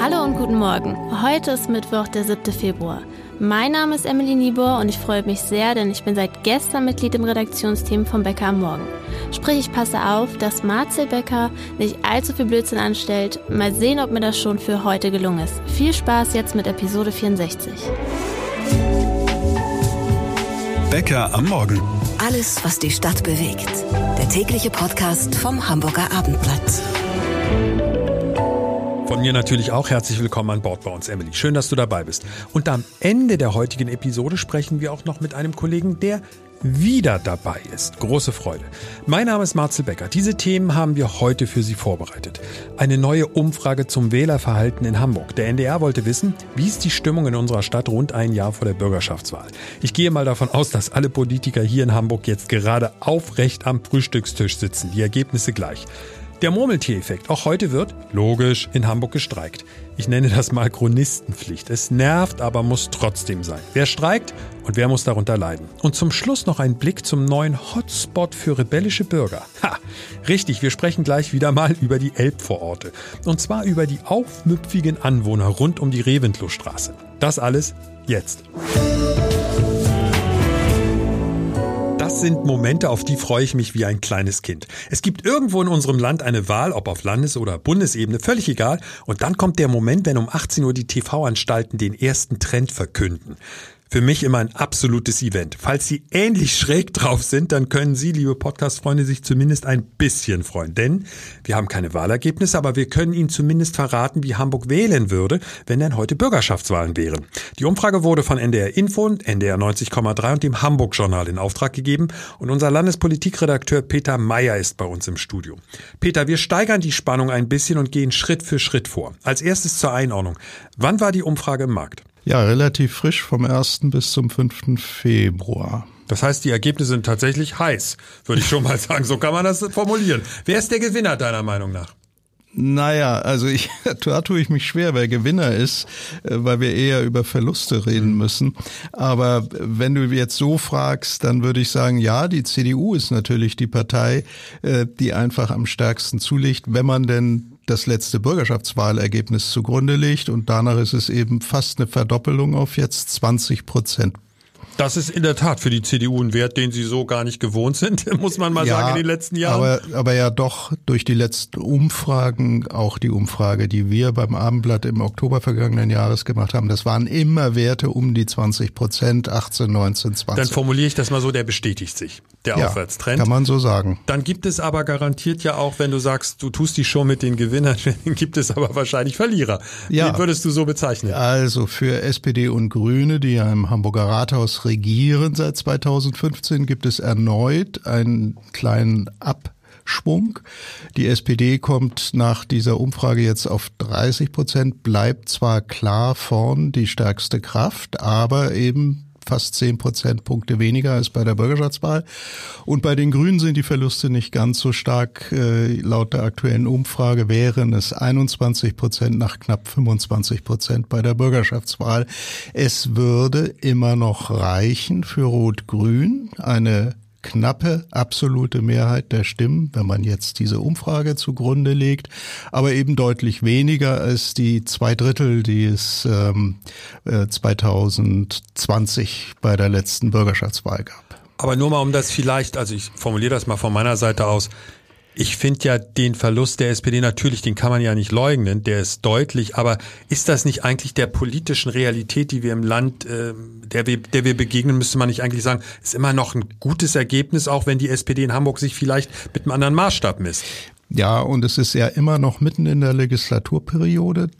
Hallo und guten Morgen. Heute ist Mittwoch, der 7. Februar. Mein Name ist Emily Niebuhr und ich freue mich sehr, denn ich bin seit gestern Mitglied im Redaktionsteam vom Bäcker am Morgen. Sprich, ich passe auf, dass Marcel Becker nicht allzu viel Blödsinn anstellt. Mal sehen, ob mir das schon für heute gelungen ist. Viel Spaß jetzt mit Episode 64. Bäcker am Morgen. Alles, was die Stadt bewegt. Der tägliche Podcast vom Hamburger Abendblatt. Von mir natürlich auch herzlich willkommen an Bord bei uns, Emily. Schön, dass du dabei bist. Und am Ende der heutigen Episode sprechen wir auch noch mit einem Kollegen, der wieder dabei ist. Große Freude. Mein Name ist Marcel Becker. Diese Themen haben wir heute für Sie vorbereitet. Eine neue Umfrage zum Wählerverhalten in Hamburg. Der NDR wollte wissen, wie ist die Stimmung in unserer Stadt rund ein Jahr vor der Bürgerschaftswahl. Ich gehe mal davon aus, dass alle Politiker hier in Hamburg jetzt gerade aufrecht am Frühstückstisch sitzen. Die Ergebnisse gleich. Der Murmeltiereffekt. Auch heute wird, logisch, in Hamburg gestreikt. Ich nenne das mal Chronistenpflicht. Es nervt, aber muss trotzdem sein. Wer streikt und wer muss darunter leiden? Und zum Schluss noch ein Blick zum neuen Hotspot für rebellische Bürger. Ha, richtig, wir sprechen gleich wieder mal über die Elbvororte. Und zwar über die aufmüpfigen Anwohner rund um die Reventlow-Straße. Das alles jetzt. Das sind Momente, auf die freue ich mich wie ein kleines Kind. Es gibt irgendwo in unserem Land eine Wahl, ob auf Landes- oder Bundesebene, völlig egal. Und dann kommt der Moment, wenn um 18 Uhr die TV-Anstalten den ersten Trend verkünden. Für mich immer ein absolutes Event. Falls Sie ähnlich schräg drauf sind, dann können Sie, liebe Podcast-Freunde, sich zumindest ein bisschen freuen. Denn wir haben keine Wahlergebnisse, aber wir können Ihnen zumindest verraten, wie Hamburg wählen würde, wenn denn heute Bürgerschaftswahlen wären. Die Umfrage wurde von NDR Info, NDR 90,3 und dem Hamburg-Journal in Auftrag gegeben und unser Landespolitikredakteur Peter Meyer ist bei uns im Studio. Peter, wir steigern die Spannung ein bisschen und gehen Schritt für Schritt vor. Als erstes zur Einordnung. Wann war die Umfrage im Markt? Ja, relativ frisch vom 1. bis zum 5. Februar. Das heißt, die Ergebnisse sind tatsächlich heiß, würde ich schon mal sagen. So kann man das formulieren. Wer ist der Gewinner deiner Meinung nach? Naja, also ich, da tue ich mich schwer, wer Gewinner ist, äh, weil wir eher über Verluste reden mhm. müssen. Aber wenn du jetzt so fragst, dann würde ich sagen, ja, die CDU ist natürlich die Partei, äh, die einfach am stärksten zulegt, wenn man denn das letzte Bürgerschaftswahlergebnis zugrunde legt und danach ist es eben fast eine Verdoppelung auf jetzt 20 Prozent. Das ist in der Tat für die CDU ein Wert, den sie so gar nicht gewohnt sind, muss man mal ja, sagen, in den letzten Jahren. Aber, aber ja doch durch die letzten Umfragen, auch die Umfrage, die wir beim Abendblatt im Oktober vergangenen Jahres gemacht haben, das waren immer Werte um die 20 Prozent, 18, 19, 20. Dann formuliere ich das mal so, der bestätigt sich, der ja, Aufwärtstrend. Kann man so sagen. Dann gibt es aber garantiert ja auch, wenn du sagst, du tust die Show mit den Gewinnern, gibt es aber wahrscheinlich Verlierer. Ja. Wie würdest du so bezeichnen? Also für SPD und Grüne, die ja im Hamburger Rathaus regieren seit 2015, gibt es erneut einen kleinen Abschwung. Die SPD kommt nach dieser Umfrage jetzt auf 30 Prozent, bleibt zwar klar vorn die stärkste Kraft, aber eben fast zehn Prozentpunkte weniger als bei der Bürgerschaftswahl. Und bei den Grünen sind die Verluste nicht ganz so stark. Äh, laut der aktuellen Umfrage wären es 21 Prozent nach knapp 25 Prozent bei der Bürgerschaftswahl. Es würde immer noch reichen für Rot-Grün, eine knappe absolute Mehrheit der Stimmen, wenn man jetzt diese Umfrage zugrunde legt, aber eben deutlich weniger als die zwei Drittel, die es ähm, 2020 äh, bei der letzten Bürgerschaftswahl gab. Aber nur mal um das vielleicht, also ich formuliere das mal von meiner Seite aus, ich finde ja den Verlust der SPD natürlich, den kann man ja nicht leugnen, der ist deutlich, aber ist das nicht eigentlich der politischen Realität, die wir im Land, äh, der, wir, der wir begegnen, müsste man nicht eigentlich sagen, ist immer noch ein gutes Ergebnis, auch wenn die SPD in Hamburg sich vielleicht mit einem anderen Maßstab misst? Ja, und es ist ja immer noch mitten in der Legislaturperiode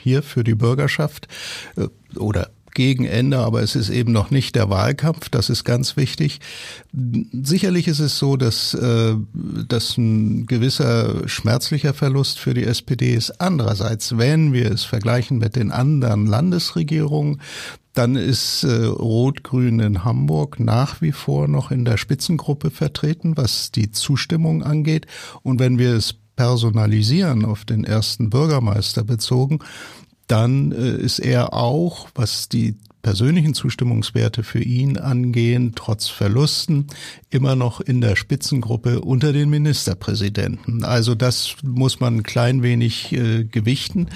hier für die Bürgerschaft äh, oder gegen Ende, aber es ist eben noch nicht der Wahlkampf, das ist ganz wichtig. Sicherlich ist es so, dass, äh, dass ein gewisser schmerzlicher Verlust für die SPD ist. Andererseits, wenn wir es vergleichen mit den anderen Landesregierungen, dann ist äh, Rot-Grün in Hamburg nach wie vor noch in der Spitzengruppe vertreten, was die Zustimmung angeht. Und wenn wir es personalisieren auf den ersten Bürgermeister bezogen, dann äh, ist er auch, was die persönlichen Zustimmungswerte für ihn angehen, trotz Verlusten, immer noch in der Spitzengruppe unter den Ministerpräsidenten. Also das muss man ein klein wenig äh, gewichten.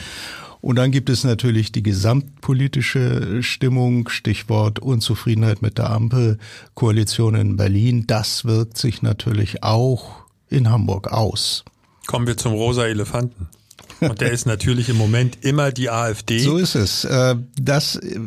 Und dann gibt es natürlich die gesamtpolitische Stimmung, Stichwort Unzufriedenheit mit der Ampelkoalition in Berlin. Das wirkt sich natürlich auch in Hamburg aus. Kommen wir zum rosa Elefanten. Und der ist natürlich im Moment immer die AfD. So ist es. Äh, das äh,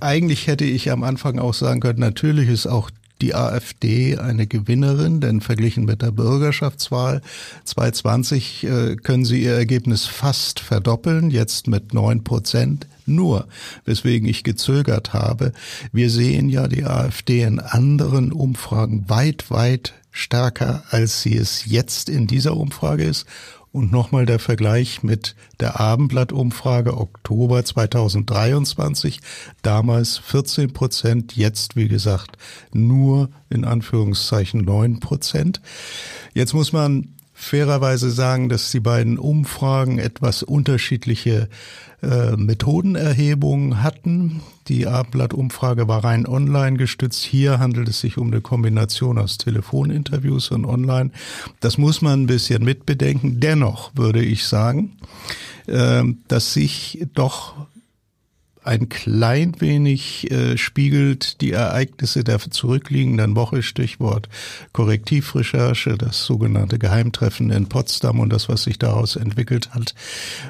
eigentlich hätte ich am Anfang auch sagen können, natürlich ist auch die AfD eine Gewinnerin, denn verglichen mit der Bürgerschaftswahl 2020 äh, können sie ihr Ergebnis fast verdoppeln, jetzt mit neun Prozent. Nur, weswegen ich gezögert habe, wir sehen ja die AfD in anderen Umfragen weit, weit stärker, als sie es jetzt in dieser Umfrage ist und nochmal der Vergleich mit der Abendblattumfrage Oktober 2023. Damals 14 Prozent, jetzt wie gesagt nur in Anführungszeichen 9 Prozent. Jetzt muss man fairerweise sagen, dass die beiden Umfragen etwas unterschiedliche äh, Methodenerhebungen hatten. Die Abendblatt-Umfrage war rein online gestützt. Hier handelt es sich um eine Kombination aus Telefoninterviews und online. Das muss man ein bisschen mitbedenken. Dennoch würde ich sagen, äh, dass sich doch ein klein wenig äh, spiegelt die Ereignisse der zurückliegenden Woche, Stichwort Korrektivrecherche, das sogenannte Geheimtreffen in Potsdam und das, was sich daraus entwickelt hat.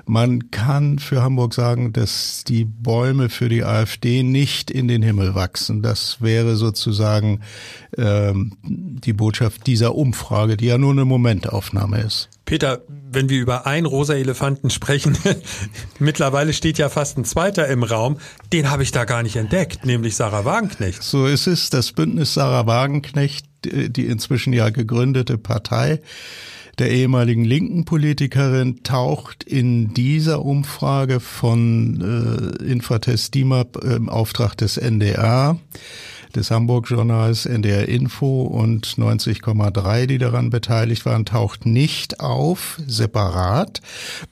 Man kann für Hamburg sagen, dass die Bäume für die AfD nicht in den Himmel wachsen. Das wäre sozusagen ähm, die Botschaft dieser Umfrage, die ja nur eine Momentaufnahme ist. Peter, wenn wir über einen rosa Elefanten sprechen, mittlerweile steht ja fast ein zweiter im Raum, den habe ich da gar nicht entdeckt, nämlich Sarah Wagenknecht. So ist es, das Bündnis Sarah Wagenknecht, die inzwischen ja gegründete Partei der ehemaligen linken Politikerin taucht in dieser Umfrage von äh, Infratest DIMAP im Auftrag des NDR des Hamburg-Journals NDR Info und 90,3, die daran beteiligt waren, taucht nicht auf, separat,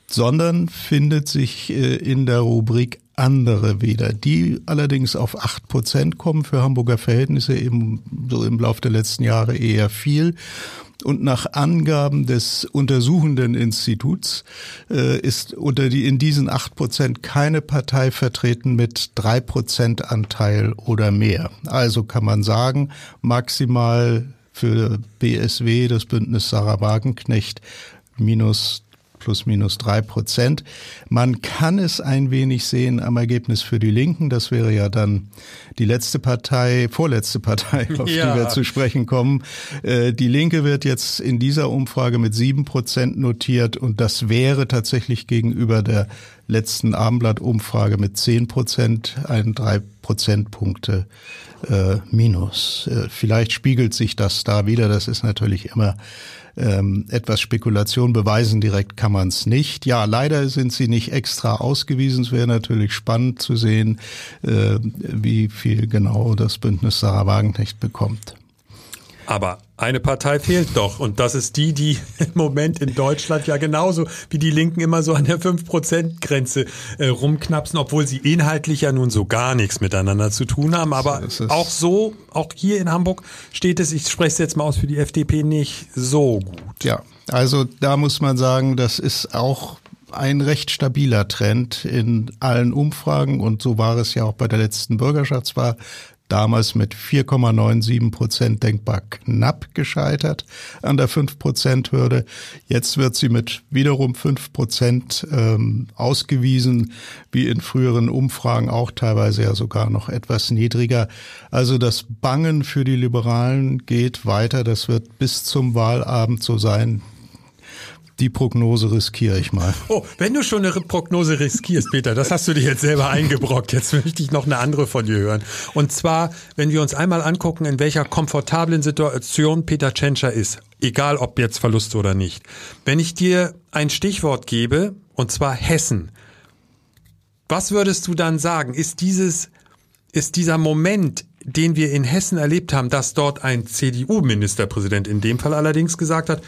sondern findet sich äh, in der Rubrik andere wieder, die allerdings auf acht Prozent kommen für Hamburger Verhältnisse eben so im Laufe der letzten Jahre eher viel. Und nach Angaben des untersuchenden Instituts äh, ist unter die in diesen acht Prozent keine Partei vertreten mit drei Prozent Anteil oder mehr. Also kann man sagen, maximal für BSW, das Bündnis Sarah Wagenknecht, minus plus minus drei Prozent. Man kann es ein wenig sehen am Ergebnis für die Linken. Das wäre ja dann die letzte Partei, vorletzte Partei, auf ja. die wir zu sprechen kommen. Äh, die Linke wird jetzt in dieser Umfrage mit sieben Prozent notiert und das wäre tatsächlich gegenüber der letzten Abendblatt-Umfrage mit zehn Prozent ein drei Prozentpunkte äh, Minus. Äh, vielleicht spiegelt sich das da wieder. Das ist natürlich immer ähm, etwas Spekulation beweisen direkt kann man es nicht. Ja, leider sind sie nicht extra ausgewiesen. Es wäre natürlich spannend zu sehen, äh, wie viel genau das Bündnis Sarah Wagenknecht bekommt. Aber eine Partei fehlt doch und das ist die, die im Moment in Deutschland ja genauso wie die Linken immer so an der 5%-Grenze äh, rumknapsen, obwohl sie inhaltlich ja nun so gar nichts miteinander zu tun haben. Aber auch so, auch hier in Hamburg steht es, ich spreche es jetzt mal aus für die FDP, nicht so gut. Ja, also da muss man sagen, das ist auch ein recht stabiler Trend in allen Umfragen und so war es ja auch bei der letzten Bürgerschaftswahl damals mit 4,97 Prozent denkbar knapp gescheitert an der 5-Prozent-Hürde. Jetzt wird sie mit wiederum 5 Prozent ähm, ausgewiesen, wie in früheren Umfragen auch teilweise ja sogar noch etwas niedriger. Also das Bangen für die Liberalen geht weiter. Das wird bis zum Wahlabend so sein. Die Prognose riskiere ich mal. Oh, wenn du schon eine Prognose riskierst, Peter, das hast du dir jetzt selber eingebrockt. Jetzt möchte ich noch eine andere von dir hören. Und zwar, wenn wir uns einmal angucken, in welcher komfortablen Situation Peter Tschentscher ist, egal ob jetzt Verlust oder nicht. Wenn ich dir ein Stichwort gebe, und zwar Hessen, was würdest du dann sagen? Ist dieses, ist dieser Moment, den wir in Hessen erlebt haben, dass dort ein CDU-Ministerpräsident in dem Fall allerdings gesagt hat,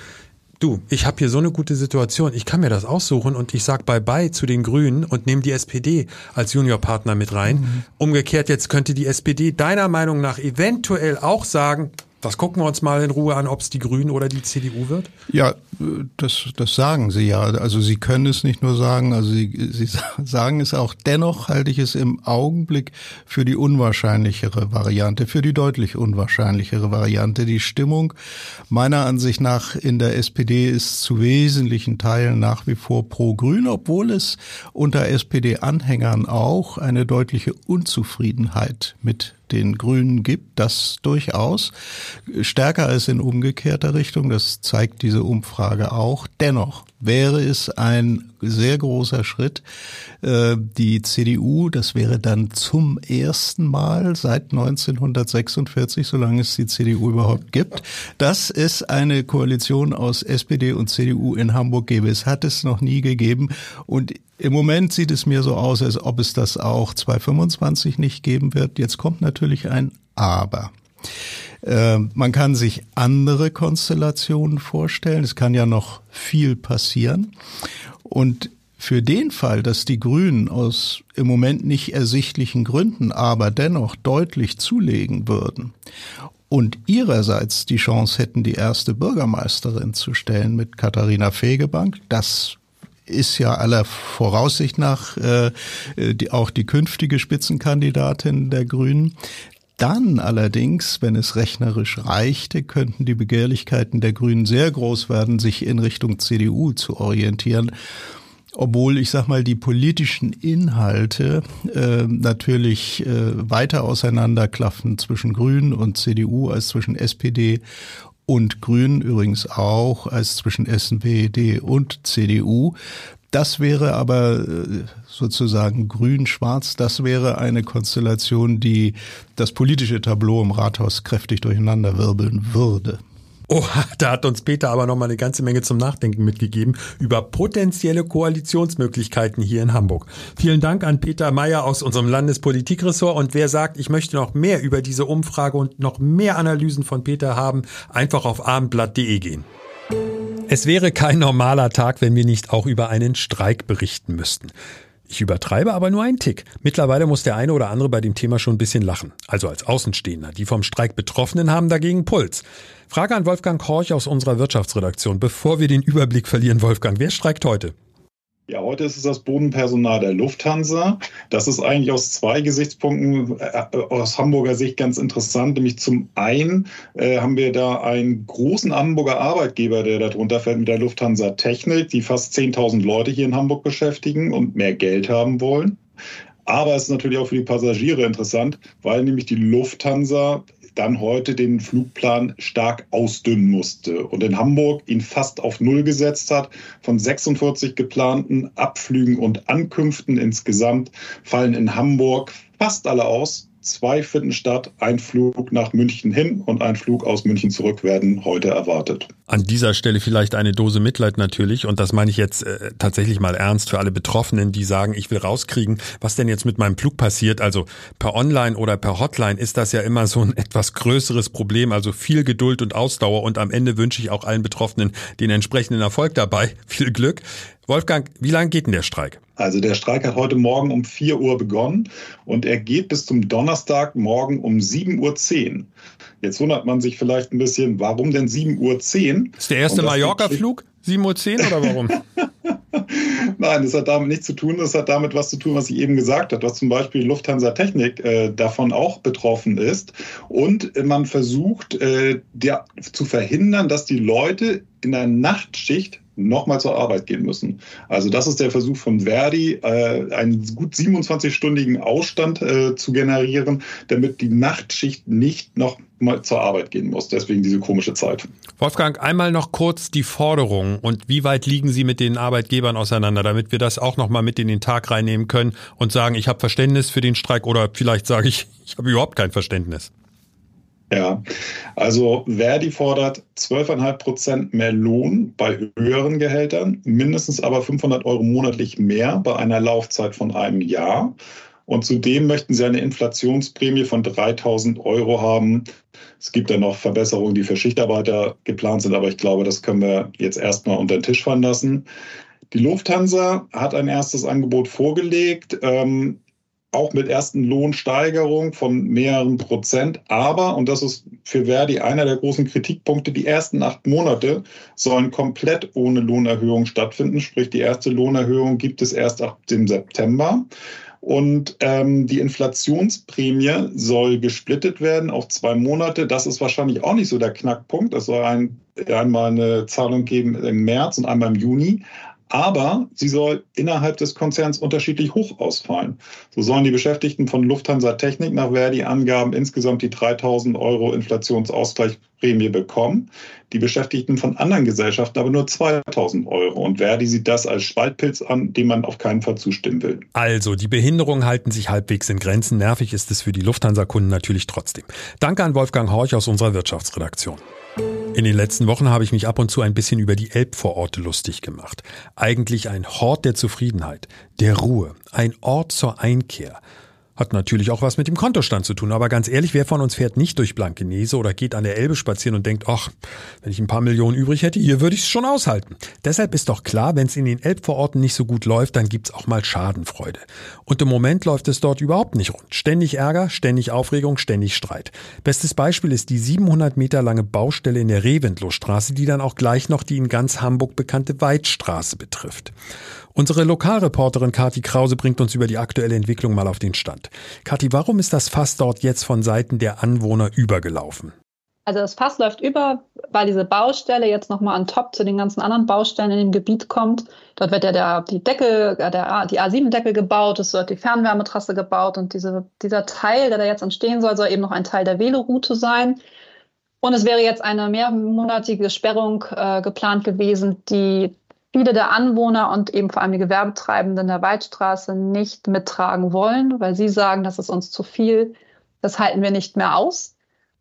du, ich habe hier so eine gute Situation, ich kann mir das aussuchen und ich sag Bye-bye zu den Grünen und nehme die SPD als Juniorpartner mit rein. Mhm. Umgekehrt, jetzt könnte die SPD deiner Meinung nach eventuell auch sagen, das gucken wir uns mal in Ruhe an, ob es die Grünen oder die CDU wird. Ja, das, das sagen Sie ja. Also Sie können es nicht nur sagen, also Sie, Sie sagen es auch. Dennoch halte ich es im Augenblick für die unwahrscheinlichere Variante, für die deutlich unwahrscheinlichere Variante. Die Stimmung meiner Ansicht nach in der SPD ist zu wesentlichen Teilen nach wie vor pro-grün, obwohl es unter SPD-Anhängern auch eine deutliche Unzufriedenheit mit den Grünen gibt, das durchaus stärker als in umgekehrter Richtung. Das zeigt diese Umfrage auch. Dennoch wäre es ein sehr großer Schritt. Äh, die CDU, das wäre dann zum ersten Mal seit 1946, solange es die CDU überhaupt gibt, dass es eine Koalition aus SPD und CDU in Hamburg gäbe. Es hat es noch nie gegeben und im Moment sieht es mir so aus, als ob es das auch 2025 nicht geben wird. Jetzt kommt natürlich ein Aber. Äh, man kann sich andere Konstellationen vorstellen. Es kann ja noch viel passieren. Und für den Fall, dass die Grünen aus im Moment nicht ersichtlichen Gründen aber dennoch deutlich zulegen würden und ihrerseits die Chance hätten, die erste Bürgermeisterin zu stellen mit Katharina Fegebank, das ist ja aller Voraussicht nach äh, die, auch die künftige Spitzenkandidatin der Grünen. Dann allerdings, wenn es rechnerisch reichte, könnten die Begehrlichkeiten der Grünen sehr groß werden, sich in Richtung CDU zu orientieren. Obwohl, ich sag mal, die politischen Inhalte äh, natürlich äh, weiter auseinanderklaffen zwischen Grünen und CDU als zwischen SPD und Grünen übrigens auch als zwischen SPD und CDU. Das wäre aber äh, sozusagen grün-schwarz, das wäre eine Konstellation, die das politische Tableau im Rathaus kräftig durcheinander wirbeln würde. Oh, da hat uns Peter aber noch mal eine ganze Menge zum Nachdenken mitgegeben über potenzielle Koalitionsmöglichkeiten hier in Hamburg. Vielen Dank an Peter Meyer aus unserem Landespolitikressort. Und wer sagt, ich möchte noch mehr über diese Umfrage und noch mehr Analysen von Peter haben, einfach auf abendblatt.de gehen. Es wäre kein normaler Tag, wenn wir nicht auch über einen Streik berichten müssten. Ich übertreibe aber nur einen Tick. Mittlerweile muss der eine oder andere bei dem Thema schon ein bisschen lachen. Also als Außenstehender. Die vom Streik Betroffenen haben dagegen Puls. Frage an Wolfgang Horch aus unserer Wirtschaftsredaktion. Bevor wir den Überblick verlieren, Wolfgang, wer streikt heute? Ja, heute ist es das Bodenpersonal der Lufthansa. Das ist eigentlich aus zwei Gesichtspunkten äh, aus Hamburger Sicht ganz interessant. Nämlich zum einen äh, haben wir da einen großen Hamburger Arbeitgeber, der darunter fällt mit der Lufthansa Technik, die fast 10.000 Leute hier in Hamburg beschäftigen und mehr Geld haben wollen. Aber es ist natürlich auch für die Passagiere interessant, weil nämlich die Lufthansa dann heute den Flugplan stark ausdünnen musste und in Hamburg ihn fast auf Null gesetzt hat. Von 46 geplanten Abflügen und Ankünften insgesamt fallen in Hamburg fast alle aus. Zwei finden statt. Ein Flug nach München hin und ein Flug aus München zurück werden heute erwartet. An dieser Stelle vielleicht eine Dose Mitleid natürlich. Und das meine ich jetzt äh, tatsächlich mal ernst für alle Betroffenen, die sagen, ich will rauskriegen, was denn jetzt mit meinem Flug passiert. Also per Online oder per Hotline ist das ja immer so ein etwas größeres Problem. Also viel Geduld und Ausdauer. Und am Ende wünsche ich auch allen Betroffenen den entsprechenden Erfolg dabei. Viel Glück. Wolfgang, wie lange geht denn der Streik? Also der Streik hat heute Morgen um 4 Uhr begonnen und er geht bis zum Donnerstag morgen um 7.10 Uhr. Jetzt wundert man sich vielleicht ein bisschen, warum denn 7.10 Uhr? Ist der erste Mallorca-Flug 7.10 Uhr oder warum? Nein, das hat damit nichts zu tun. Das hat damit was zu tun, was ich eben gesagt habe, dass zum Beispiel Lufthansa Technik äh, davon auch betroffen ist. Und man versucht äh, der, zu verhindern, dass die Leute in der Nachtschicht nochmal zur Arbeit gehen müssen. Also das ist der Versuch von Verdi, äh, einen gut 27-stündigen Ausstand äh, zu generieren, damit die Nachtschicht nicht noch mal zur Arbeit gehen muss. Deswegen diese komische Zeit. Wolfgang, einmal noch kurz die Forderungen und wie weit liegen Sie mit den Arbeitgebern auseinander, damit wir das auch noch mal mit in den Tag reinnehmen können und sagen, ich habe Verständnis für den Streik oder vielleicht sage ich, ich habe überhaupt kein Verständnis. Ja, also Verdi fordert 12,5 Prozent mehr Lohn bei höheren Gehältern, mindestens aber 500 Euro monatlich mehr bei einer Laufzeit von einem Jahr. Und zudem möchten sie eine Inflationsprämie von 3000 Euro haben. Es gibt dann noch Verbesserungen, die für Schichtarbeiter geplant sind, aber ich glaube, das können wir jetzt erstmal unter den Tisch fallen lassen. Die Lufthansa hat ein erstes Angebot vorgelegt. Ähm, auch mit ersten Lohnsteigerungen von mehreren Prozent. Aber, und das ist für Verdi einer der großen Kritikpunkte, die ersten acht Monate sollen komplett ohne Lohnerhöhung stattfinden. Sprich, die erste Lohnerhöhung gibt es erst ab dem September. Und ähm, die Inflationsprämie soll gesplittet werden auf zwei Monate. Das ist wahrscheinlich auch nicht so der Knackpunkt. Es soll ein, einmal eine Zahlung geben im März und einmal im Juni aber sie soll innerhalb des Konzerns unterschiedlich hoch ausfallen. So sollen die Beschäftigten von Lufthansa Technik nach Verdi-Angaben insgesamt die 3000 Euro Inflationsausgleichsprämie bekommen, die Beschäftigten von anderen Gesellschaften aber nur 2000 Euro. Und Verdi sieht das als Spaltpilz an, dem man auf keinen Fall zustimmen will. Also, die Behinderungen halten sich halbwegs in Grenzen. Nervig ist es für die Lufthansa-Kunden natürlich trotzdem. Danke an Wolfgang Horch aus unserer Wirtschaftsredaktion. In den letzten Wochen habe ich mich ab und zu ein bisschen über die Elbvororte lustig gemacht. Eigentlich ein Hort der Zufriedenheit, der Ruhe, ein Ort zur Einkehr. Hat natürlich auch was mit dem Kontostand zu tun, aber ganz ehrlich, wer von uns fährt nicht durch Blankenese oder geht an der Elbe spazieren und denkt, ach, wenn ich ein paar Millionen übrig hätte, hier würde ich es schon aushalten. Deshalb ist doch klar, wenn es in den Elbvororten nicht so gut läuft, dann gibt's auch mal Schadenfreude. Und im Moment läuft es dort überhaupt nicht rund. Ständig Ärger, ständig Aufregung, ständig Streit. Bestes Beispiel ist die 700 Meter lange Baustelle in der Reventlow-Straße, die dann auch gleich noch die in ganz Hamburg bekannte Weidstraße betrifft. Unsere Lokalreporterin Kati Krause bringt uns über die aktuelle Entwicklung mal auf den Stand. Kati, warum ist das Fass dort jetzt von Seiten der Anwohner übergelaufen? Also das Fass läuft über, weil diese Baustelle jetzt nochmal an top zu den ganzen anderen Baustellen in dem Gebiet kommt. Dort wird ja der, die Deckel, äh, der, die A7-Deckel gebaut, es wird die Fernwärmetrasse gebaut und diese, dieser Teil, der da jetzt entstehen soll, soll eben noch ein Teil der Veloroute sein. Und es wäre jetzt eine mehrmonatige Sperrung äh, geplant gewesen, die viele der Anwohner und eben vor allem die Gewerbetreibenden der Waldstraße nicht mittragen wollen, weil sie sagen, das ist uns zu viel, das halten wir nicht mehr aus.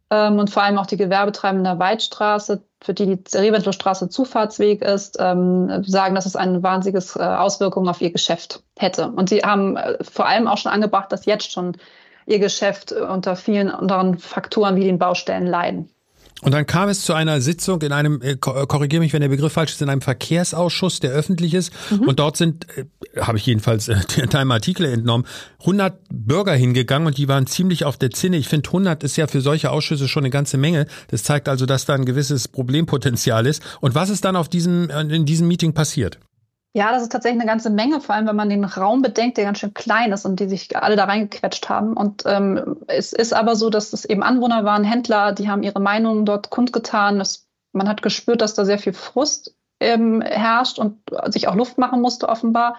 Ähm, und vor allem auch die Gewerbetreibenden der Waldstraße, für die die Reventlow-Straße Zufahrtsweg ist, ähm, sagen, dass es eine wahnsinnige äh, Auswirkung auf ihr Geschäft hätte. Und sie haben äh, vor allem auch schon angebracht, dass jetzt schon ihr Geschäft unter vielen anderen Faktoren wie den Baustellen leiden. Und dann kam es zu einer Sitzung in einem, äh, äh korrigiere mich, wenn der Begriff falsch ist, in einem Verkehrsausschuss, der öffentlich ist. Mhm. Und dort sind, äh, habe ich jedenfalls äh, deinem Artikel entnommen, 100 Bürger hingegangen und die waren ziemlich auf der Zinne. Ich finde, 100 ist ja für solche Ausschüsse schon eine ganze Menge. Das zeigt also, dass da ein gewisses Problempotenzial ist. Und was ist dann auf diesem, in diesem Meeting passiert? Ja, das ist tatsächlich eine ganze Menge, vor allem wenn man den Raum bedenkt, der ganz schön klein ist und die sich alle da reingequetscht haben. Und ähm, es ist aber so, dass es eben Anwohner waren, Händler, die haben ihre Meinungen dort kundgetan. Es, man hat gespürt, dass da sehr viel Frust ähm, herrscht und sich auch Luft machen musste offenbar.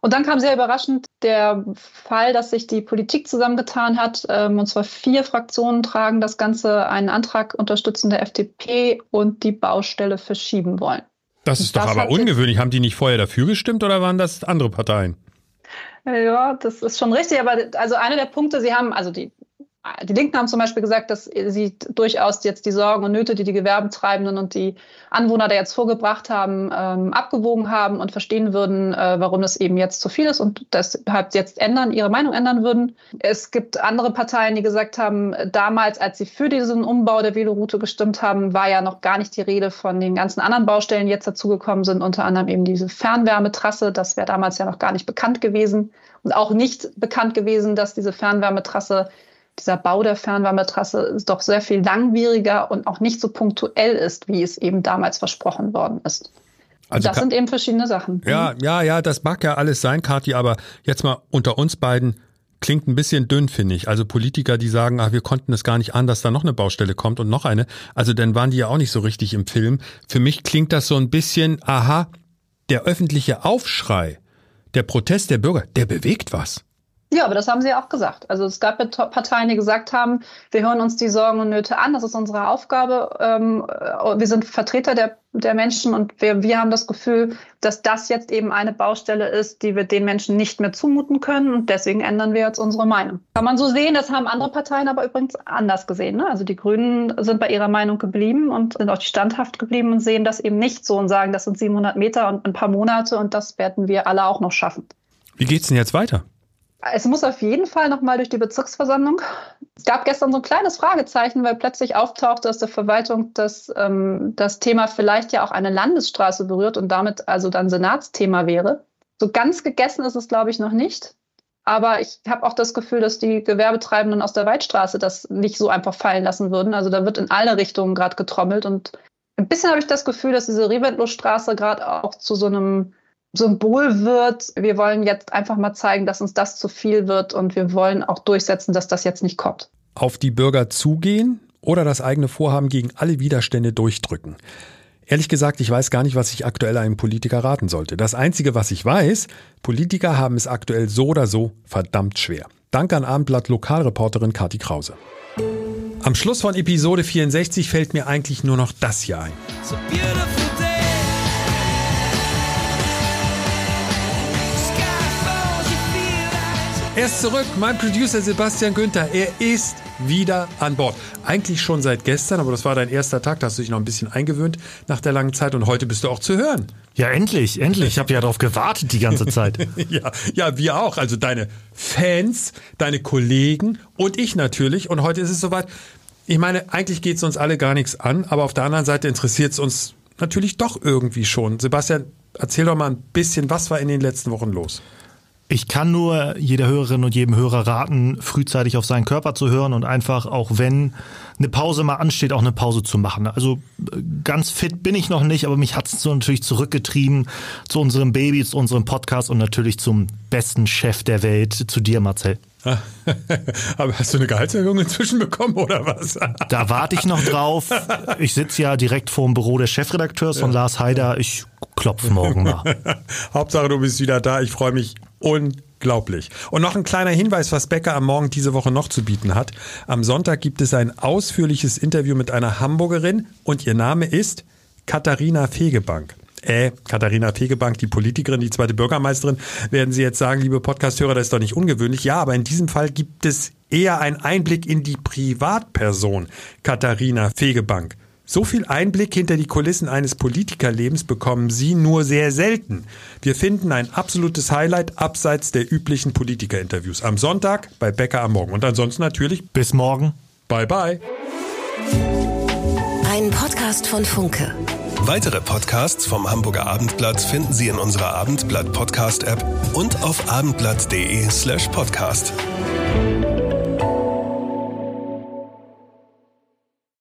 Und dann kam sehr überraschend der Fall, dass sich die Politik zusammengetan hat. Ähm, und zwar vier Fraktionen tragen das Ganze einen Antrag unterstützen der FDP und die Baustelle verschieben wollen. Das ist doch das aber ungewöhnlich. Haben die nicht vorher dafür gestimmt oder waren das andere Parteien? Ja, das ist schon richtig. Aber also einer der Punkte, sie haben, also die die Linken haben zum Beispiel gesagt, dass sie durchaus jetzt die Sorgen und Nöte, die die Gewerbetreibenden und die Anwohner da jetzt vorgebracht haben, ähm, abgewogen haben und verstehen würden, äh, warum es eben jetzt zu viel ist und deshalb jetzt ändern, ihre Meinung ändern würden. Es gibt andere Parteien, die gesagt haben, damals, als sie für diesen Umbau der Veloroute gestimmt haben, war ja noch gar nicht die Rede von den ganzen anderen Baustellen, die jetzt dazugekommen sind, unter anderem eben diese Fernwärmetrasse. Das wäre damals ja noch gar nicht bekannt gewesen und auch nicht bekannt gewesen, dass diese Fernwärmetrasse dieser Bau der Fernwärmetrasse doch sehr viel langwieriger und auch nicht so punktuell ist, wie es eben damals versprochen worden ist. Also das sind eben verschiedene Sachen. Ja, ja, ja, das mag ja alles sein, Kathi, aber jetzt mal unter uns beiden klingt ein bisschen dünn, finde ich. Also Politiker, die sagen, ach, wir konnten es gar nicht an, dass da noch eine Baustelle kommt und noch eine. Also dann waren die ja auch nicht so richtig im Film. Für mich klingt das so ein bisschen, aha, der öffentliche Aufschrei, der Protest der Bürger, der bewegt was. Ja, aber das haben sie auch gesagt. Also es gab Parteien, die gesagt haben, wir hören uns die Sorgen und Nöte an, das ist unsere Aufgabe. Ähm, äh, wir sind Vertreter der, der Menschen und wir, wir haben das Gefühl, dass das jetzt eben eine Baustelle ist, die wir den Menschen nicht mehr zumuten können und deswegen ändern wir jetzt unsere Meinung. Kann man so sehen, das haben andere Parteien aber übrigens anders gesehen. Ne? Also die Grünen sind bei ihrer Meinung geblieben und sind auch standhaft geblieben und sehen das eben nicht so und sagen, das sind 700 Meter und ein paar Monate und das werden wir alle auch noch schaffen. Wie geht's denn jetzt weiter? Es muss auf jeden Fall nochmal durch die Bezirksversammlung. Es gab gestern so ein kleines Fragezeichen, weil plötzlich auftauchte aus der Verwaltung, dass ähm, das Thema vielleicht ja auch eine Landesstraße berührt und damit also dann Senatsthema wäre. So ganz gegessen ist es, glaube ich, noch nicht. Aber ich habe auch das Gefühl, dass die Gewerbetreibenden aus der Waldstraße das nicht so einfach fallen lassen würden. Also da wird in alle Richtungen gerade getrommelt. Und ein bisschen habe ich das Gefühl, dass diese Reventlow-Straße gerade auch zu so einem Symbol wird. Wir wollen jetzt einfach mal zeigen, dass uns das zu viel wird und wir wollen auch durchsetzen, dass das jetzt nicht kommt. Auf die Bürger zugehen oder das eigene Vorhaben gegen alle Widerstände durchdrücken. Ehrlich gesagt, ich weiß gar nicht, was ich aktuell einem Politiker raten sollte. Das Einzige, was ich weiß, Politiker haben es aktuell so oder so verdammt schwer. Danke an Abendblatt Lokalreporterin Kati Krause. Am Schluss von Episode 64 fällt mir eigentlich nur noch das hier ein. So Er ist zurück, mein Producer Sebastian Günther. Er ist wieder an Bord. Eigentlich schon seit gestern, aber das war dein erster Tag, da hast du dich noch ein bisschen eingewöhnt nach der langen Zeit und heute bist du auch zu hören. Ja, endlich, endlich. Ich habe ja darauf gewartet die ganze Zeit. ja, ja, wir auch. Also deine Fans, deine Kollegen und ich natürlich. Und heute ist es soweit. Ich meine, eigentlich geht es uns alle gar nichts an, aber auf der anderen Seite interessiert es uns natürlich doch irgendwie schon. Sebastian, erzähl doch mal ein bisschen, was war in den letzten Wochen los? Ich kann nur jeder Hörerin und jedem Hörer raten, frühzeitig auf seinen Körper zu hören und einfach, auch wenn eine Pause mal ansteht, auch eine Pause zu machen. Also ganz fit bin ich noch nicht, aber mich hat es so natürlich zurückgetrieben zu unserem Baby, zu unserem Podcast und natürlich zum besten Chef der Welt, zu dir, Marcel. Aber hast du eine Gehaltserhöhung inzwischen bekommen oder was? Da warte ich noch drauf. Ich sitze ja direkt vor dem Büro des Chefredakteurs von Lars Haider. Ich klopfe morgen mal. Hauptsache, du bist wieder da. Ich freue mich unglaublich. Und noch ein kleiner Hinweis, was Becker am Morgen diese Woche noch zu bieten hat. Am Sonntag gibt es ein ausführliches Interview mit einer Hamburgerin und ihr Name ist Katharina Fegebank äh, Katharina Fegebank, die Politikerin, die zweite Bürgermeisterin, werden Sie jetzt sagen, liebe Podcasthörer, das ist doch nicht ungewöhnlich. Ja, aber in diesem Fall gibt es eher einen Einblick in die Privatperson Katharina Fegebank. So viel Einblick hinter die Kulissen eines Politikerlebens bekommen Sie nur sehr selten. Wir finden ein absolutes Highlight abseits der üblichen Politikerinterviews. Am Sonntag bei Becker am Morgen. Und ansonsten natürlich bis morgen. Bye bye. Ein Podcast von Funke. Weitere Podcasts vom Hamburger Abendblatt finden Sie in unserer Abendblatt Podcast App und auf abendblatt.de slash podcast.